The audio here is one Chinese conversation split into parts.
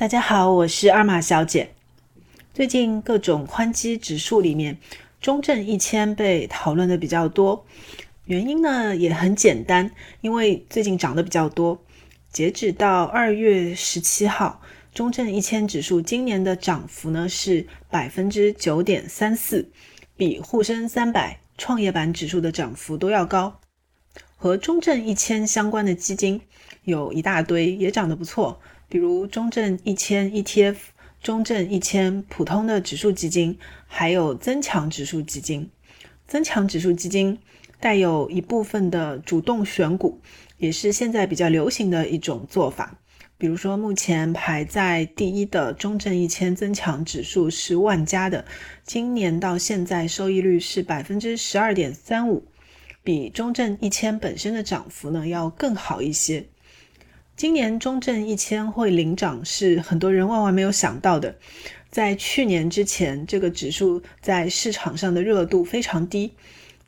大家好，我是二马小姐。最近各种宽基指数里面，中证一千被讨论的比较多，原因呢也很简单，因为最近涨得比较多。截止到二月十七号，中证一千指数今年的涨幅呢是百分之九点三四，比沪深三百、创业板指数的涨幅都要高。和中证一千相关的基金有一大堆，也涨得不错。比如中证一千 ETF、中证一千普通的指数基金，还有增强指数基金。增强指数基金带有一部分的主动选股，也是现在比较流行的一种做法。比如说，目前排在第一的中证一千增强指数是万家的，今年到现在收益率是百分之十二点三五，比中证一千本身的涨幅呢要更好一些。今年中证一千会领涨，是很多人万万没有想到的。在去年之前，这个指数在市场上的热度非常低。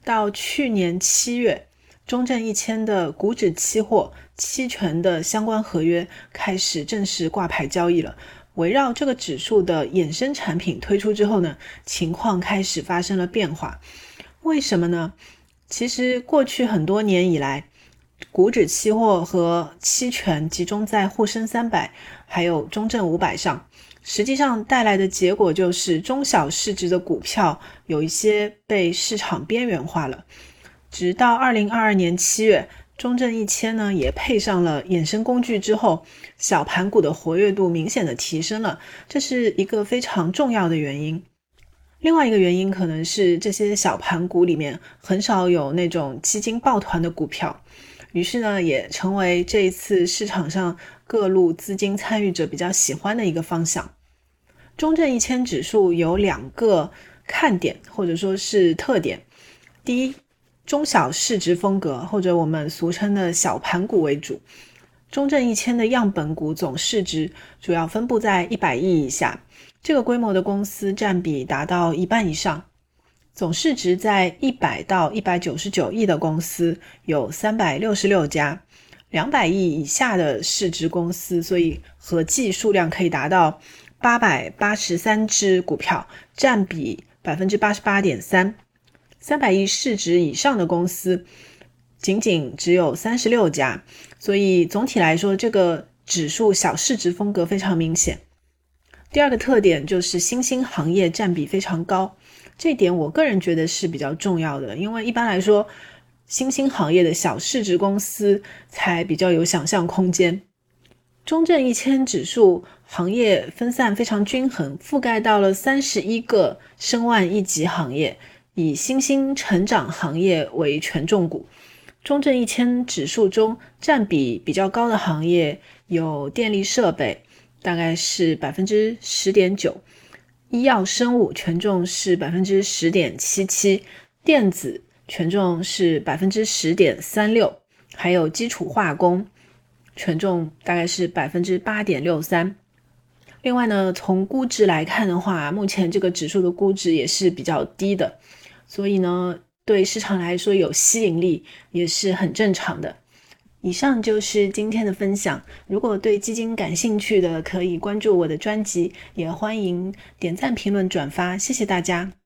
到去年七月，中证一千的股指期货、期权的相关合约开始正式挂牌交易了。围绕这个指数的衍生产品推出之后呢，情况开始发生了变化。为什么呢？其实过去很多年以来，股指期货和期权集中在沪深三百还有中证五百上，实际上带来的结果就是中小市值的股票有一些被市场边缘化了。直到二零二二年七月，中证一千呢也配上了衍生工具之后，小盘股的活跃度明显的提升了，这是一个非常重要的原因。另外一个原因可能是这些小盘股里面很少有那种基金抱团的股票。于是呢，也成为这一次市场上各路资金参与者比较喜欢的一个方向。中证一千指数有两个看点或者说是特点：第一，中小市值风格，或者我们俗称的小盘股为主。中证一千的样本股总市值主要分布在一百亿以下，这个规模的公司占比达到一半以上。总市值在一百到一百九十九亿的公司有三百六十六家，两百亿以下的市值公司，所以合计数量可以达到八百八十三只股票，占比百分之八十八点三。三百亿市值以上的公司仅仅只有三十六家，所以总体来说，这个指数小市值风格非常明显。第二个特点就是新兴行业占比非常高。这点我个人觉得是比较重要的，因为一般来说，新兴行业的小市值公司才比较有想象空间。中证一千指数行业分散非常均衡，覆盖到了三十一个申万亿级行业，以新兴成长行业为权重股。中证一千指数中占比比较高的行业有电力设备，大概是百分之十点九。医药生物权重是百分之十点七七，电子权重是百分之十点三六，还有基础化工权重大概是百分之八点六三。另外呢，从估值来看的话，目前这个指数的估值也是比较低的，所以呢，对市场来说有吸引力也是很正常的。以上就是今天的分享。如果对基金感兴趣的，可以关注我的专辑，也欢迎点赞、评论、转发。谢谢大家。